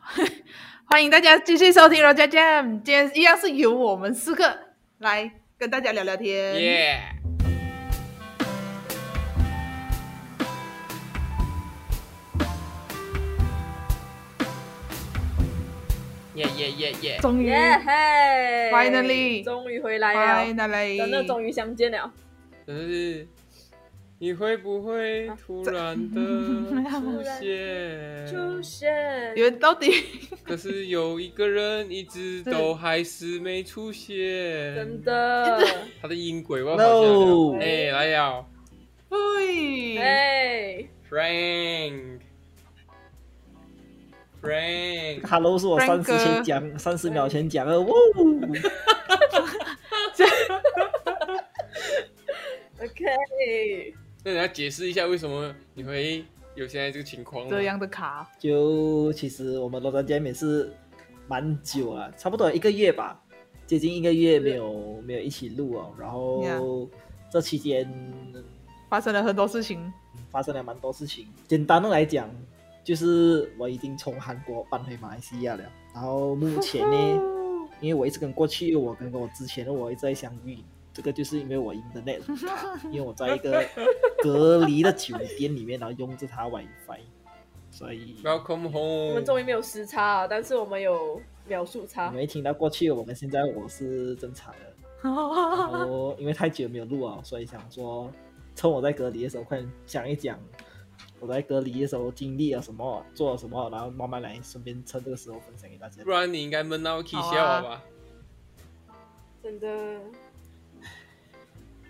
欢迎大家继续收听《罗家 Jam》，今天一样是由我们四个来跟大家聊聊天。耶！耶耶耶耶！终于耶嘿 Finally 终于回来了，真的，finally，终于相见了。可是你会不会 突然的出现？出现。你，们到底 可是有一个人一直都还是没出现。真的，他的音轨我好像 No 哎，来呀。喂？哎，，Frank。Frank，Hello 是我三十前讲，三十秒前讲的，哇！OK，那你要解释一下为什么你会有现在这个情况？这样的卡，就其实我们罗丹见面是蛮久了，差不多一个月吧，接近一个月没有没有一起录哦。然后这期间发生了很多事情。发生了蛮多事情。简单的来讲，就是我已经从韩国搬回马来西亚了。然后目前呢，因为我一直跟过去我跟我之前的我一直在相遇，这个就是因为我 internet 卡，因为我在一个 隔离的酒店里面，然后用着它 WiFi，所以 Welcome 我们终 home。我们终于没有时差啊，但是我们有秒数差。们一听到过去我们现在我是正常的。然后因为太久没有录啊，所以想说趁我在隔离的时候，快点讲一讲我在隔离的时候经历了什么，做了什么，然后慢慢来，顺便趁这个时候分享给大家不。然你应该闷到啊笑了吧？真的，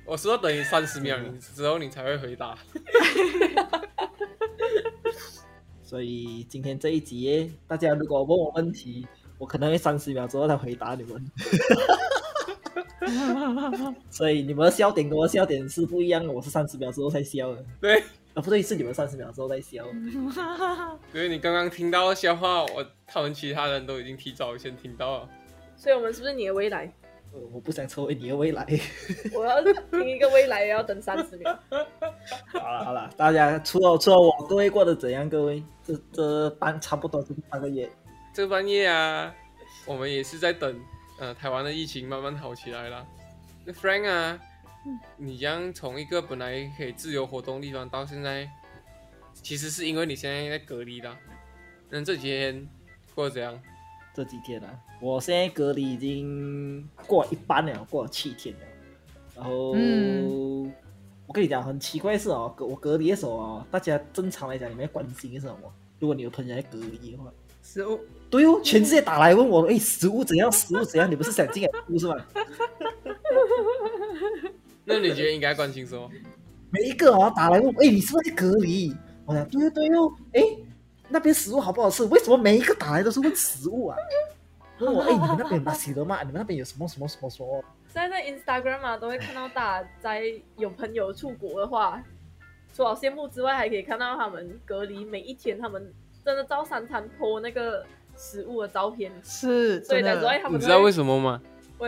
我说等你三十秒之后你才会回答。所以今天这一集，大家如果问我问题，我可能会三十秒之后才回答你们。所以你们的笑点跟我笑点是不一样的，我是三十秒之后才笑的，对，啊不对，是你们三十秒之后才笑。因为你刚刚听到的笑话，我他们其他人都已经提早先听到了。所以我们是不是你的未来？呃我不想成为你的未来。我要听一个未来，也要等三十年。好了好了，大家除了除了我，各位过得怎样？各位，这这半差不多就是半个月。这半夜啊，我们也是在等，呃，台湾的疫情慢慢好起来了。那 Frank 啊，你将从一个本来可以自由活动的地方到现在，其实是因为你现在在隔离啦。那这几天过得怎样？这几天啊，我现在隔离已经过一半了，过了七天了。然后，嗯我跟你讲，很奇怪的是哦，隔我隔离的时候哦，大家正常来讲，你们要关心是什么？如果你有朋友在隔离的话，食物，对哦，全世界打来问我，哎，食物怎样？食物怎样？你不是想进来哭是吧？那你觉得应该关心什么？每一个哦打来问我，哎，你是不是在隔离？我讲对哦对哦，哎，那边食物好不好吃？为什么每一个打来都是问食物啊？问 我，哎，你们那边有巴西的吗？你们那边有什么什么什么什么？现在在 Instagram 啊，都会看到大家在有朋友出国的话，除了羡慕之外，还可以看到他们隔离每一天，他们真的照三餐 po 那个食物的照片，是真所以才知道哎的，他们你知道为什什么吗？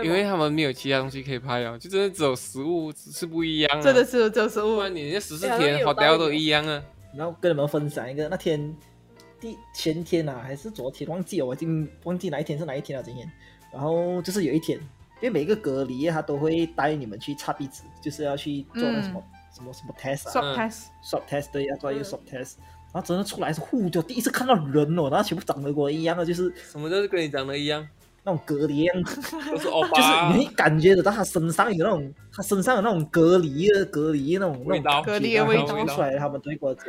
因为他们没有其他东西可以拍啊，就真的只有食物是不一样啊。真的是只有食物不。然你那十四天好像天有道 hotel 都一样啊。然后跟你们分享一个，那天第前天啊，还是昨天忘记了，我已经忘记哪一天是哪一天了。今天，然后就是有一天，因为每个隔离他都会带你们去擦鼻子，就是要去做那什么、什么什么 test 啊。Swab test，，swab test 对，要做一个嗯。swab test。然后真的出来是呼，就第一次看到人哦，然后全部长得跟我一样的，就是什么都是跟你长得一样，那种隔离样子，都是欧就是。你会感觉得到他身上有那种，他身上有那种隔离的隔离那种那种味道。隔离的味道。出来他们都会跟我讲。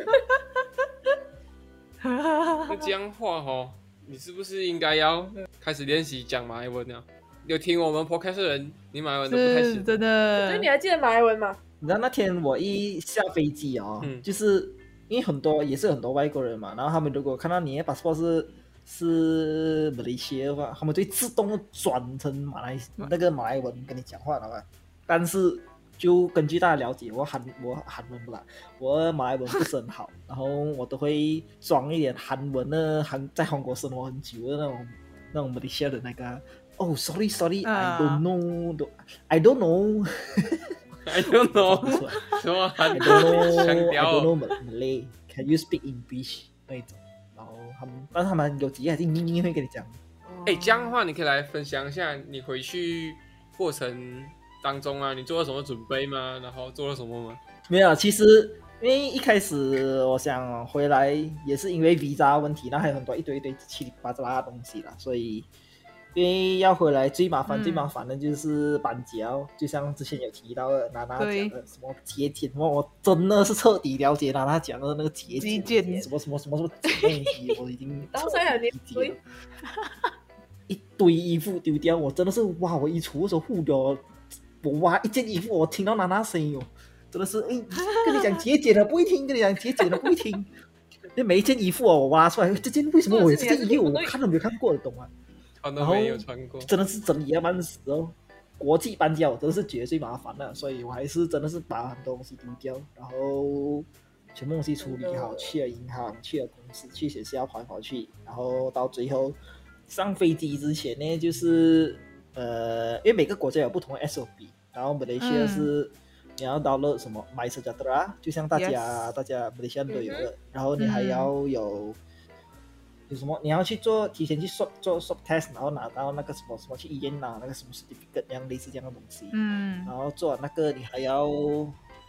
那这样话哦，你是不是应该要开始练习讲马来文了？有听我们 podcast 的人，你马来文都不太行。真的所以。你还记得马来文吗？你知道那天我一下飞机哦，嗯就是因为很多也是很多外国人嘛，然后他们如果看到你的 passport 是是马来西亚的话，他们就会自动转成马来那个马来文跟你讲话了嘛。但是就根据大家了解，我韩我韩文不啦，我马来文不是很好，然后我都会装一点韩文的韩在韩国生活很久的那种那种马来西亚的那个。哦、s o r r y sorry，I、啊 don't know，I don't know，I don't know。什么 I 韩 don't know, 腔 I don't know Mal- Malay. Can you speak English 那一种，然后他们，但是他们有几个还是硬硬会跟你讲。哎，这样的话你可以来分享一下你回去过程当中啊，你做了什么准备吗？然后做了什么吗？没有，其实因为一开始我想回来也是因为 visa 问题，那还有很多一堆一堆七里八杂的东西啦，所以因为要回来最麻烦、嗯最麻烦的就是搬家哦，就像之前有提到的娜娜对讲的什么节俭，我我真的是彻底了解娜娜讲的那个节极俭，简什么什么什么什么东西，我已经到现在还彻底理解对了。一堆衣服丢掉，我真的是哇！我衣橱的时候护了，我挖一件衣服，我听到娜娜声音哦，真的是哎，跟你讲节俭的不会听，跟你讲节俭的不会听。那每一件衣服哦，我挖出来，这件为什么我有这件衣服我看都没有看过的，懂吗？穿都没有穿过。真的是整理要慢死哦。国际搬家我真的是觉得最麻烦的，所以我还是真的是把很多东西丢掉，然后全部东西处理好，去了银行，去了公司，去学校跑来跑去，然后到最后上飞机之前呢，就是呃，因为每个国家有不同的 SOP，然后马来西亚嗯是你要 download 什么 My s e j a t e r a 就像大家大家马来西亚都有的，然后你还嗯要有。有什么？你要去做提前去 swab 做 swab test，然后拿到那个什么什么去医院拿那个什么 certificate，这样类似这样的东西。嗯然后做完那个，你还要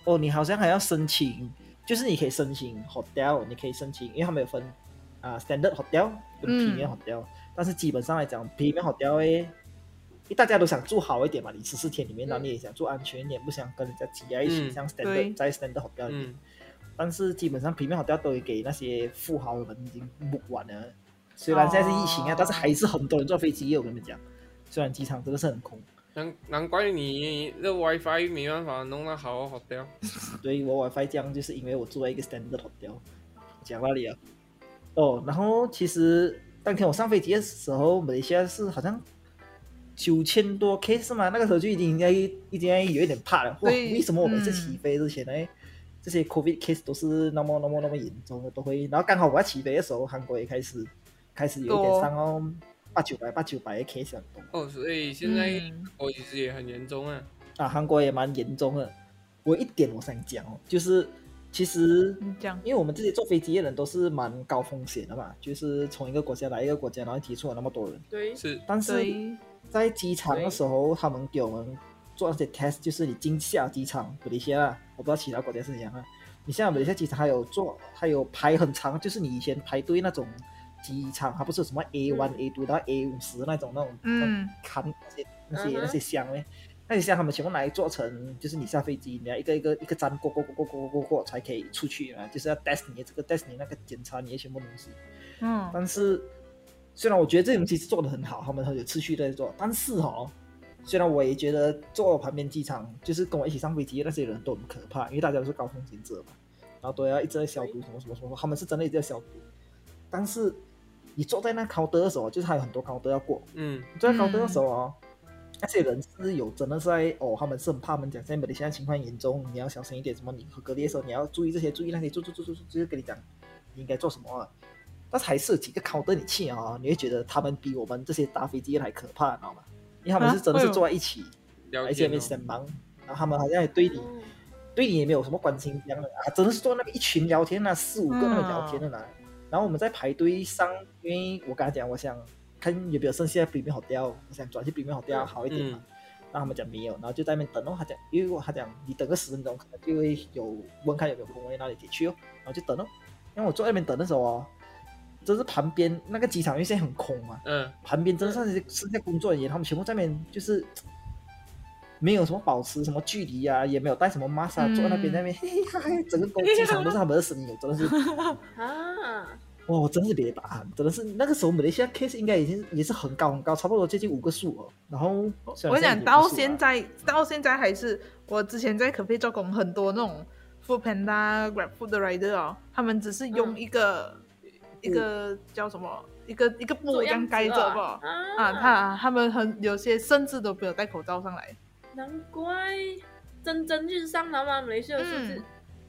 哦，你好像还要申请，就是你可以申请 hotel，你可以申请，因为他们有分啊、standard hotel 跟嗯 premium hotel，、但是基本上来讲，premium hotel 诶，大家都想住好一点嘛，你十四天里面，然后你也想住安全一点，不想跟人家挤在一起，嗯像 standard 在 standard hotel 里面。嗯，但是基本上平面 hotel 都会给那些富豪们已经 book 完了。虽然现在是疫情啊，哦但是还是很多人坐飞机。我跟你们讲，虽然机场真的是很空。难难怪你的 WiFi 没办法弄得好好掉。对我 WiFi 这样，就是因为我住在一个 standard hotel。讲哪里啊？哦，然后其实当天我上飞机的时候，马来西亚是好像九千多 case 嘛，那个时候就已经应该已经有一点怕了。为什么我每次嗯起飞之前呢，这些 COVID case 都是那么那么那么严重的，都会。然后刚好我要起飞的时候，韩国也开始开始有一点上哦八九百八九百的 case 很多。哦，所以现在嗯我其实也很严重啊。啊，韩国也蛮严重的。我一点我想讲哦，就是其实讲因为我们这些坐飞机的人都是蛮高风险的嘛，就是从一个国家来一个国家，然后提出了那么多人。对，是，但是对在机场的时候，他们给我们做那些 test，就是你进下机场，马来西亚啊，我不知道其他国家是怎样啊。你现在马来西亚机场还有做，还有排很长，就是你以前排队那种机场，它不是什么 A one、A two 到 A 五十那种那种，嗯，看那些那些嗯那些箱呢，那些箱他们全部拿来做成，就是你下飞机，你要一个一个一个站过过过过过过过才可以出去啊，就是要 test 你的这个 test 你那个检查你的全部东西。嗯但是虽然我觉得这种东西是做的很好，他们很有秩序在做，但是哦，虽然我也觉得坐我旁边机场就是跟我一起上飞机的那些人都很可怕，因为大家都是高风险者嘛，然后都要一直在消毒什么什么什么，他们是真的一直在消毒。但是你坐在那 counter 的时候，就是还有很多 counter 要过，嗯，你坐在 counter 的时候哦，那些人是有真的是在哦，他们是很怕他们讲现在马来西亚情况严重，你要小心一点，什么你和隔离的时候你要注意这些，注意那些，注注注注注，就是跟你讲你应该做什么啊。但是还是有几个 counter 你去啊，你会觉得他们比我们这些搭飞机的还可怕，你知道吗？因为他们是真的是坐在一起，了而且。很忙，然后他们好像也对你嗯对你也没有什么关心这样的啊，真的是坐那个一群聊天啊，四五个那个聊天的啦。然后我们在排队上，因为我跟他讲，我想看有没有剩下的 premium hotel，我想转去 premium hotel 好一点嘛。然后他们讲没有，然后就在那边等哦。他讲，因为他讲你等个十分钟，可能就会有问看有没有空位，那你可以去哦。然后就等哦。因为我坐在那边等的时候哦，真是旁边那个机场因为现在很空嘛，嗯，旁边真的是剩下工作人员，他们全部在那边就是 没有什么保持什么距离啊，也没有带什么 mask 啊，嗯坐在那边那边嘿嘿哈嘿，整个公机场都是他们的身影，真的是 啊，哇，我真是别打喊，真的是那个时候马来西亚 case 应该已经也是很高很高，差不多接近五个数哦。然后虽我然讲到现在，到现在还是我之前在可菲做工，很多那种 Food Panda、Grab Food 的 rider 哦，他们只是用嗯。一个、一个叫什么，一个一个布这样盖着吧。啊啊，他他们很有些甚至都没有戴口罩上来，难怪蒸蒸日上了吗？马来西亚是不是嗯？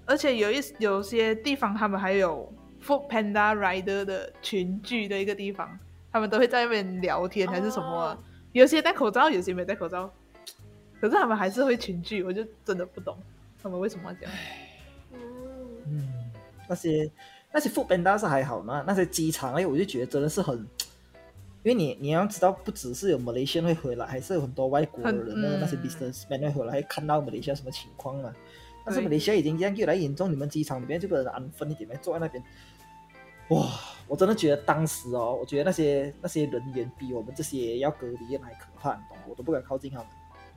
而且有一有些地方他们还有 Food Panda rider 的群聚的一个地方，他们都会在那边聊天还是什么啊、哦有些戴口罩，有些没戴口罩，可是他们还是会群聚，我就真的不懂他们为什么要这样。嗯，嗯，那些那些 food panda 是还好嘛，那些机场哎，我就觉得真的是很，因为你你要知道，不只是有马来西亚会回来，还是有很多外国人的很那些嗯 businessman 会回来，会看到马来西亚什么情况嘛。但是对马来西亚已经这样越来越严重，你们机场里面就给人安分一点，坐在那边，哇，我真的觉得当时哦，我觉得那些那些人员比我们这些要隔离的还可怕，你懂？我都不敢靠近他们。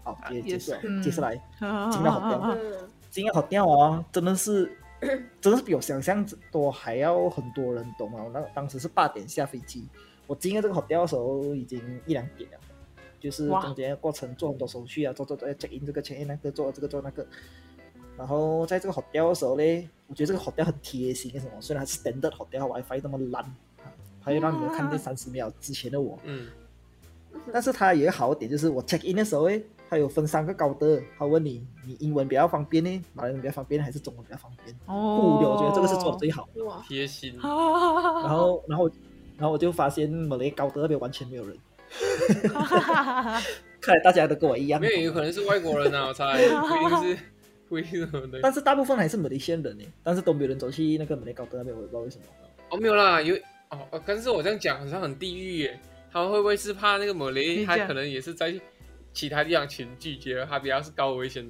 好，接接下来，是接下来。进进到好掉嗯，今天好掉哦，真的是，真的是比我想象多还要很多人，懂吗？我那当时是八点下飞机，我进了这个好掉的时候已经一两点了，就是中间过程做很多手续啊，做做做 check in 这个 check in 那个，做这个做那个。然后在这个好掉的时候呢，我觉得这个好掉很贴心，为什么？虽然它是 standard 好掉 WiFi 那么烂，它会让你们看见三十秒之前的我，嗯，但是它有一个好点，就是我 check in 的时候，诶，它有分三个高德，他问你你英文比较方便呢，马来文比较方便还是中文比较方便？哦物流我觉得这个是做的最好。哇，贴心。然然后然后然后我就发现马来高德那边完全没有人，看来大家都跟我一样没。有，有可能是外国人啊，我猜，不一定是，不一定是。但是大部分还是马来西亚人呢，但是都没有人走去那个马来高德那边，我也不知道为什么。哦，没有啦，有哦，呃但是我这样讲好像很地狱耶。他们会不会是怕那个某雷，你讲他可能也是在其他地方群聚，觉得他比较是高危险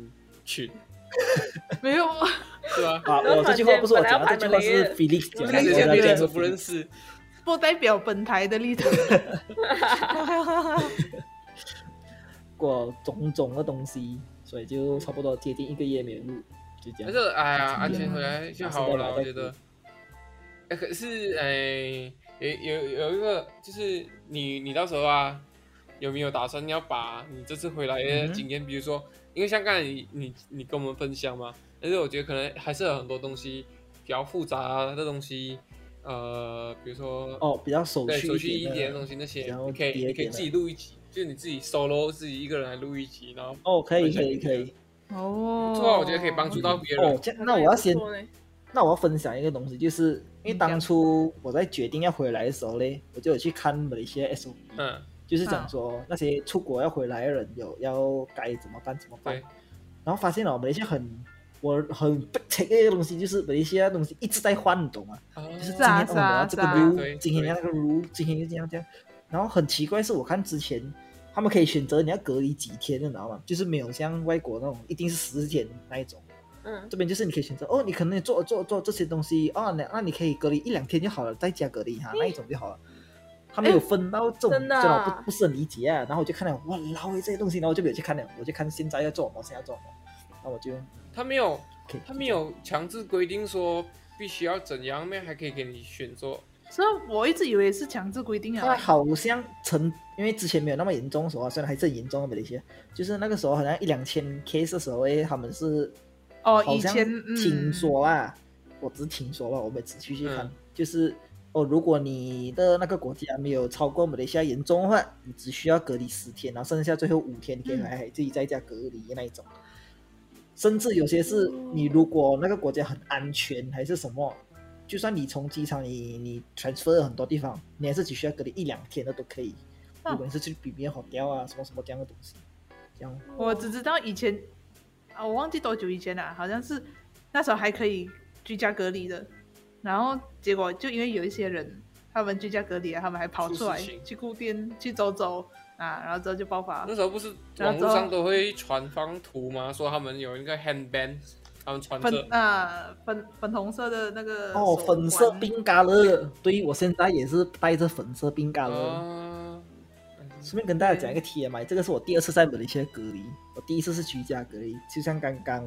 群，没有啊，是吧？啊，我这句话不是我讲的，这句话是 Felix 讲的，看对人不认识，不代表本台的立场。过种种的东西，所以就差不多接近一个月没有录，就这样。但是哎呀，安全回来就好了，我觉得。哎，可是哎，有有有一个，就是你你到时候啊，有没有打算要把你这次回来的经验，比如说，因为像刚才你你你跟我们分享嘛，但是我觉得可能还是有很多东西比较复杂的东西，呃，比如说哦，比较手对续手续一点点的东西，那些然后你可以你可以自己录一集，就是你自己 solo 自己一个人来录一集，然后哦，可以可以可以。哦，这话我觉得可以帮助到别人。哦，这那我要先那我要分享一个东西，就是因为当初我在决定要回来的时候嘞，我就有去看马来西亚 SOP，、嗯，就是讲说那些出国要回来的人有要该怎么办怎么办，然后发现了马来西亚很我很不切的东西，就是马来西亚东西一直在换，你懂吗？哦就是今天哦我要这个是啊 rule，对今天要那个 rule，今天又这样这样。然后很奇怪是我看之前他们可以选择你要隔离几天，你知道吗？就是没有像外国那种一定是十天那一种。嗯，这边就是你可以选择哦，你可能做做做这些东西哦，那那你可以隔离一两天就好了，在家隔离哈，那一种就好了。他没有分到这种，真的啊这种不不是很理解啊。然后我就看了，哇，老诶这些东西，然后我就没有去看了，我就看现在要做什么，现在要做什么。那我就他没有他没有强制规定说必须要怎样，面还可以给你选做。所以我一直以为是强制规定他啊。好像成因为之前没有那么严重的时候啊，虽然还是很严重的那些，就是那个时候好像一两千 case 的时候诶，他们是哦，以前听嗯，说啊，我只是听说吧，我没仔细去看，嗯就是哦，如果你的那个国家没有超过马来西亚严重的话，你只需要隔离十天，然后剩下最后五天你可以来自己在家隔离那一种。甚至有些是你如果那个国家很安全还是什么，就算你从机场你你 transfer 了很多地方，你还是只需要隔离一两天的都可以。嗯如果你是去比边好掉啊什么什么这样的东西，这样我只知道以前啊，我忘记多久以前了，好像是那时候还可以居家隔离的，然后结果就因为有一些人他们居家隔离了，他们还跑出来去顾店去走走啊，然后之后就爆发那。时候不是网络上都会传放图吗？说他们有一个 handband，他们穿粉着啊粉粉红色的那个哦，粉色冰嘎乐，对我现在也是带着粉色冰嘎乐。啊，顺便跟大家讲一个 TMI，这个是我第二次在马来西亚隔离，我第一次是居家隔离，就像刚刚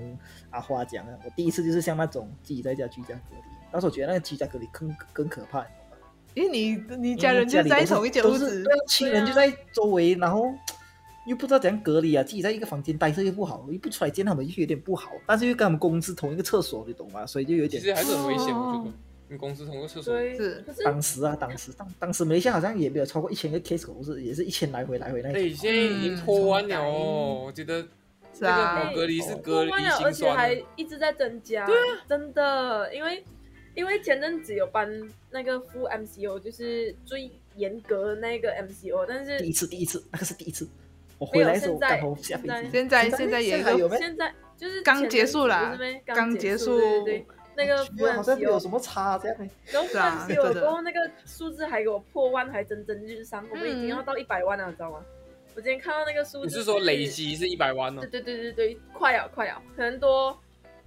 阿花讲的，我第一次就是像那种自己在家居家隔离，但是我觉得那个居家隔离更更可怕，因为你你家人就里都是在同一间屋子亲人就在周围，然后又不知道怎样隔离啊，自己在一个房间待着又不好，又不出来见他们又有点不好，但是又跟他们公司同一个厕所，你懂吗？所以就有点其实还是很危险，我觉哦得。跟公司同个厕所，对，是可是当时啊，当时当当时马来西亚好像也没有超过一千个 case，不是也是一千来回来回那哎，种。现在已经拖完了哦，我觉得是啊那个隔离是隔离而且还。一直在增加。对啊，真的，因为因为前阵子有颁那个副 MCO，就是最严格的那个 MCO，但是第一次，第一次，那个是第一次。我回来的时候现在刚好下飞机，现在现在也有还有没？现在就是刚结束啦刚结结束对对对。那个好像没有什么差这样欸然后是啊 FMCO 真的过后那个数字还给我破万，还蒸蒸日上，我们已经嗯要到一百万了，你知道吗？我今天看到那个数字，你是说累？积是一百万哦对？对对对对，快了快了，可能多。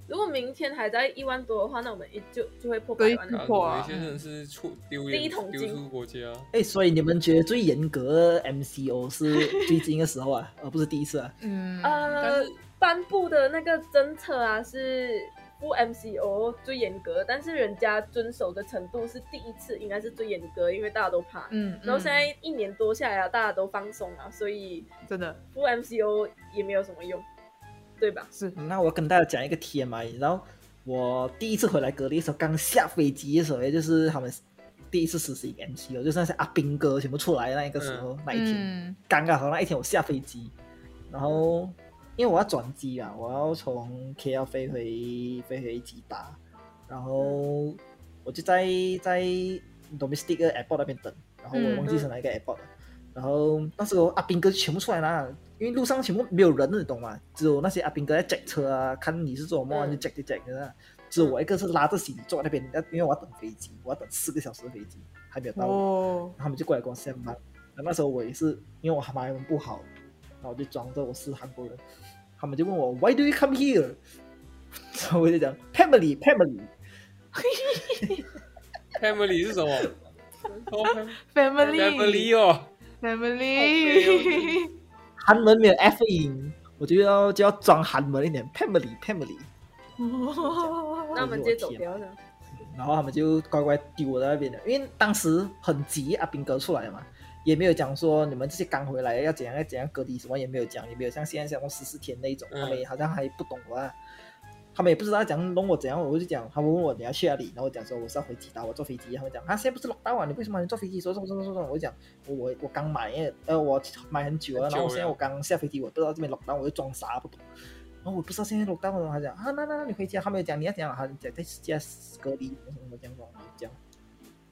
如果明天还在一万多的话，那我们一就就会破百万了。啊破啊有一些人是出丢第一脸桶金。丢出国家，哎，所以你们觉得最严格的 MCO 是最近的时候啊，而不是第一次啊？嗯，呃，颁布的那个政策啊是不 MCO 最严格，但是人家遵守的程度是第一次应该是最严格，因为大家都怕。嗯，然后现嗯在一年多下来啊，大家都放松了，所以真的。不 MCO 也没有什么用，对吧？是那我跟大家讲一个 TMI，然后我第一次回来隔离的时候，刚下飞机的时候，也就是他们第一次实行 MCO，就是那些阿兵哥全部出来的那一个时候、那一天，嗯刚刚好那一天我下飞机，然后因为我要转机啊，我要从 KL 飞回飞回吉达，然后我就在在 domestic 的 airport 那边等，然后我忘记是哪一个 airport 了，然后那时候阿兵哥全部出来啦，因为路上全部没有人，你懂吗？只有那些阿兵哥在 check 车啊，看你是做什么啊嗯就 check 就 check 的，只有我一个是拉着行李坐在那边，因为我要等飞机，我要等四个小时的飞机还没有到。哦，他们就过来跟我上班。那时候我也是，因为我马来文不好，然后我就装作我是韩国人。他们就问我 Why do you come here？然后我就讲 Family Family。family 是什么？哦 family family 哦，family，韩文没有 F 音，我就要就要装韩文一点 Family Family。那我们直接走掉了。然后他们就乖乖丢我在那边了，因为当时很急，阿兵哥出来嘛，也没有讲说你们这些刚回来要怎样要怎样隔离什么，也没有讲，也没有像现在这样十四天那一种，嗯他们也好像还不懂啊，他们也不知道怎样弄我怎样，我就讲，他们问我你要去哪里，然后我讲说我是要回吉达，我坐飞机，他们讲啊现在不是 lockdown 啊，你为什么你坐飞机？说说说说说，我就讲我我我刚买，呃我买很久了，然后现在我刚下飞机，我不知道这边 lockdown，我就装傻不懂。然后我不知道现在 lockdown 讲啊，那那那你回家，他没有讲你要讲，他讲在家隔离什么什么这样，然后这样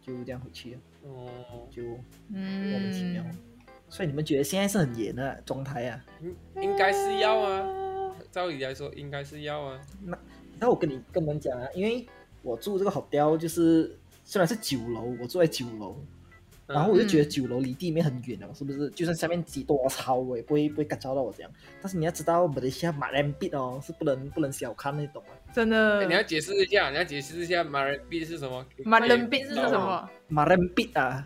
就这样回去了，哦，就莫名其妙。嗯，所以你们觉得现在是很严的状态啊？应应该是要啊，照理来说应该是要啊。那那我跟你跟你们讲啊，因为我住这个 hotel 就是虽然是九楼，我住在九楼，然后我就觉得嗯九楼离地面很远了，是不是？就算下面几多超，我也不会不会感召到我这样。但是你要知道，马来西亚马兰币哦是不能不能小看那种啊。真的哎，你要解释一下，你要解释一下马人币是什么？马人币是什么？马兰币啊，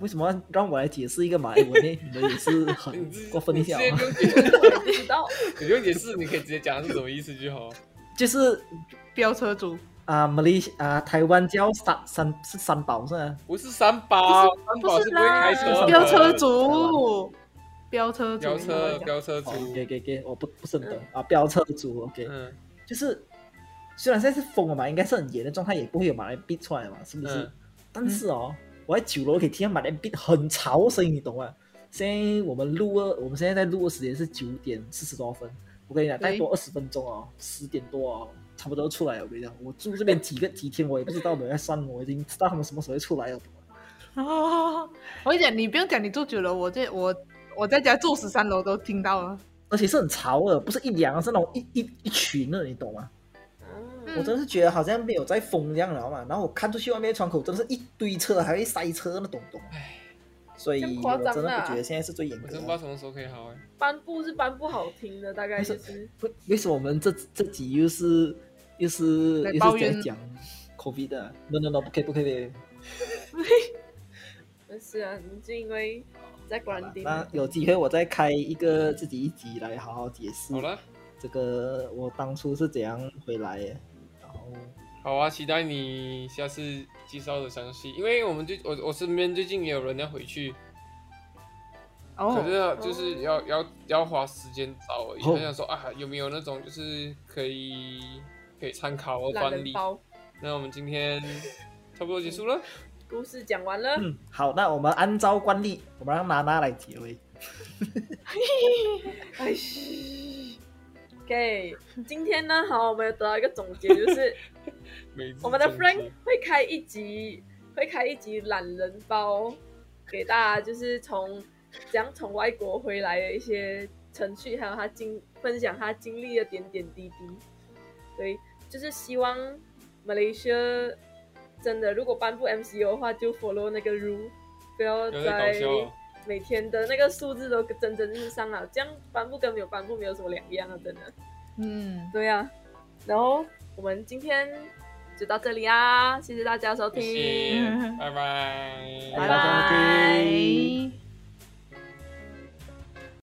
为什么要让我来解释一个马来文呢？你们也是很过分一下你哦直。接不用解释，我不知道，你不用解释，你可以直接讲是什么意思就好。就是飙车族，啊，马来啊，台湾叫三三是三宝是吧？不是三宝，三宝不是不会啦开车的。飙车族，飙车族，飙车，飙车族哦，给给给，我不不是很懂啊，飙车族，OK，嗯就是虽然现在是封了嘛，应该是很严的状态，也不会有马来币出来嘛，是不是？嗯但是哦，我在九楼可以听到马来币很吵的声音，你懂吗？现在我们录了，我们现在在录的时间是九点四十多分，我跟你讲，再对多二十分钟哦，十点多哦，差不多出来了。我跟你讲，我住这边几个几天，我也不知道我在算，我已经知道他们什么时候会出来了。哦，我跟你讲，你不用讲你住九楼，我这我我在家住十三楼都听到了。而且是很潮的，不是一两，是那种一一一群的，你懂吗？嗯我真的是觉得好像没有在封这样了嘛。然后我看出去外面窗口真的是一堆车，还会塞车那种懂。所以我真的不觉得现在是最严格的。我真不知道什么时候可以好哎。颁布是颁布好听的，大概就是为为什么我们这这集又是又是又是在讲 COVID 的？No No No，不可以不可以。不是啊，你就因为在关丁，那有机会我再开一个自己一集来好好解释好了，这个我当初是怎样回来好啊，期待你下次介绍的详细，因为我们最我我身边最近也有人要回去，可哦，是就是要要要花时间找而已。哦他想说啊，有没有那种就是可以可以参考的懒范例？那我们今天差不多结束了。故事讲完了，嗯，好，那我们按照惯例，我们让娜娜来结尾。哎嘘。OK，今天呢，好，我们有得到一个总结，就是 我们的 Frank 会开一集，会开一集懒人包给大家，就是从怎样从外国回来的一些程序，还有他经分享他经历的点点滴滴。对，就是希望 Malaysia 真的如果颁布 MCO 的话，就 follow 那个 rule，不要再。每天的那个数字都蒸蒸日上啊这样颁布跟没有颁布没有什么两样啊真的。嗯。对呀然后我们今天就到这里啊谢谢大家收听。拜拜。拜拜。